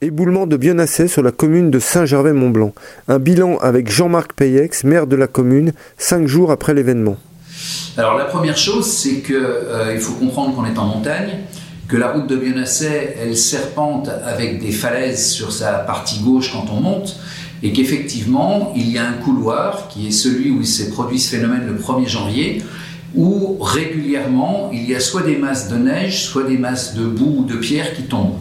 Éboulement de Bionasset sur la commune de Saint-Gervais-Mont-Blanc. Un bilan avec Jean-Marc Payex, maire de la commune, cinq jours après l'événement. Alors la première chose, c'est qu'il euh, faut comprendre qu'on est en montagne, que la route de Bionasset, elle serpente avec des falaises sur sa partie gauche quand on monte, et qu'effectivement, il y a un couloir qui est celui où s'est produit ce phénomène le 1er janvier, où régulièrement il y a soit des masses de neige, soit des masses de boue ou de pierre qui tombent.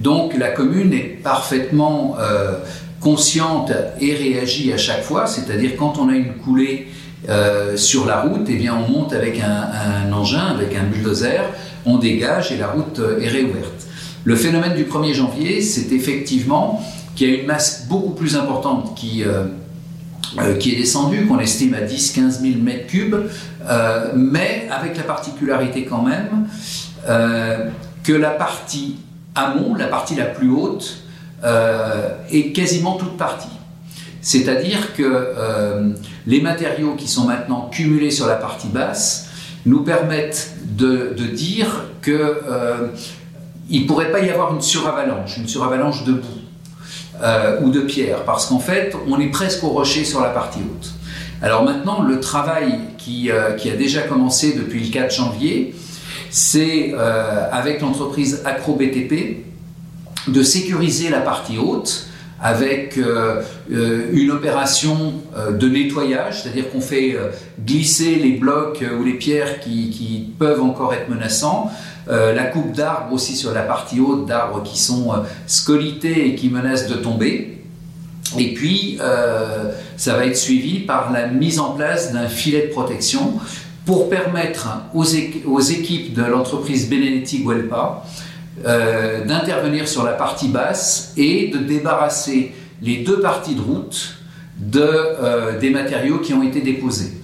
Donc la commune est parfaitement euh, consciente et réagit à chaque fois, c'est-à-dire quand on a une coulée euh, sur la route, eh bien on monte avec un, engin, avec un bulldozer, on dégage et la route euh, est réouverte. Le phénomène du 1er janvier, c'est effectivement qu'il y a une masse beaucoup plus importante qui, est descendue, qu'on estime à 10-15 000 mètres cubes, mais avec la particularité quand même que la partie amont, la partie la plus haute, euh, est quasiment toute partie. C'est-à-dire que euh, les matériaux qui sont maintenant cumulés sur la partie basse nous permettent de, dire qu'il euh, ne pourrait pas y avoir une suravalanche, une suravalanche de boue ou de pierre, parce qu'en fait, on est presque au rocher sur la partie haute. Alors maintenant, le travail qui a déjà commencé depuis le 4 janvier, c'est euh, avec l'entreprise AcroBTP de sécuriser la partie haute avec euh, euh, une opération de nettoyage, c'est-à-dire qu'on fait glisser les blocs ou les pierres qui, peuvent encore être menaçants, la coupe d'arbres aussi sur la partie haute, d'arbres qui sont scolités et qui menacent de tomber. Et puis, ça va être suivi par la mise en place d'un filet de protection pour permettre aux, équipes de l'entreprise Benedetti Guelpa euh, d'intervenir sur la partie basse et de débarrasser les deux parties de route euh, des matériaux qui ont été déposés.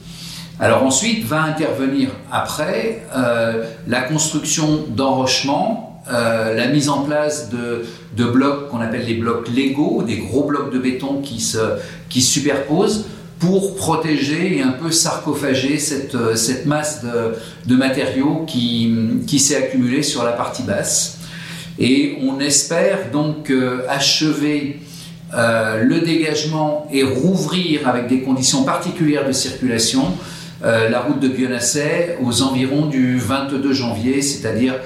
Alors ensuite va intervenir après euh, la construction d'enrochements, la mise en place de, de blocs qu'on appelle les blocs Lego, des gros blocs de béton qui se, qui se superposent pour protéger et un peu sarcophager cette, euh, cette masse de, de matériaux qui, qui s'est accumulée sur la partie basse. Et on espère donc euh, achever euh, le dégagement et rouvrir avec des conditions particulières de circulation la route de Bionasset aux environs du 22 janvier, c'est-à-dire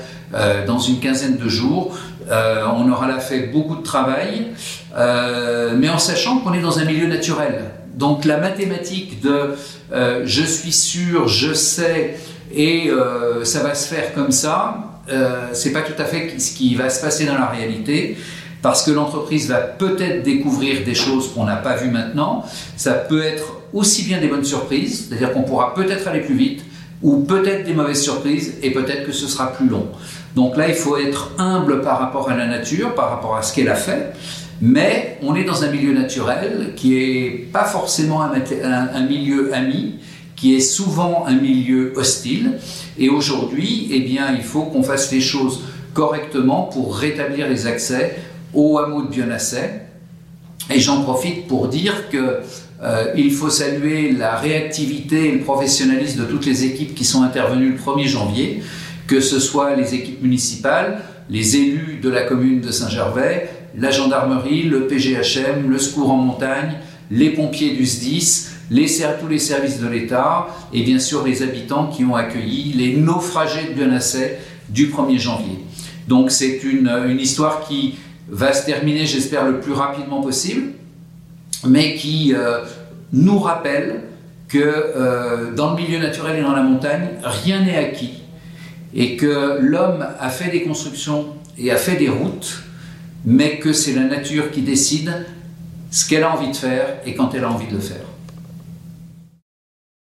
dans une quinzaine de jours. on aura là fait beaucoup de travail, mais en sachant qu'on est dans un milieu naturel. Donc la mathématique de euh, je suis sûr, je sais et euh, ça va se faire comme ça, euh, c'est pas tout à fait ce qui va se passer dans la réalité parce que l'entreprise va peut-être découvrir des choses qu'on n'a pas vues maintenant. Ça peut être aussi bien des bonnes surprises, c'est-à-dire qu'on pourra peut-être aller plus vite, ou peut-être des mauvaises surprises, et peut-être que ce sera plus long. Donc là, il faut être humble par rapport à la nature, par rapport à ce qu'elle a fait, mais on est dans un milieu naturel qui est pas forcément un, milieu ami, qui est souvent un milieu hostile. Et aujourd'hui, eh bien, il faut qu'on fasse les choses correctement pour rétablir les accès au hameau de Bionasset. Et j'en profite pour dire que euh, il faut saluer la réactivité et le professionnalisme de toutes les équipes qui sont intervenues le 1er janvier, que ce soit les équipes municipales, les élus de la commune de Saint-Gervais, la gendarmerie, le PGHM, le secours en montagne, les pompiers du SDIS, les, tous les services de l'État et bien sûr les habitants qui ont accueilli les naufragés de Bionasset du 1er janvier. Donc c'est une, histoire qui va se terminer, j'espère, le plus rapidement possible, mais qui euh, nous rappelle que euh, dans le milieu naturel et dans la montagne, rien n'est acquis et que l'homme a fait des constructions et a fait des routes mais que c'est la nature qui décide ce qu'elle a envie de faire et quand elle a envie de le faire.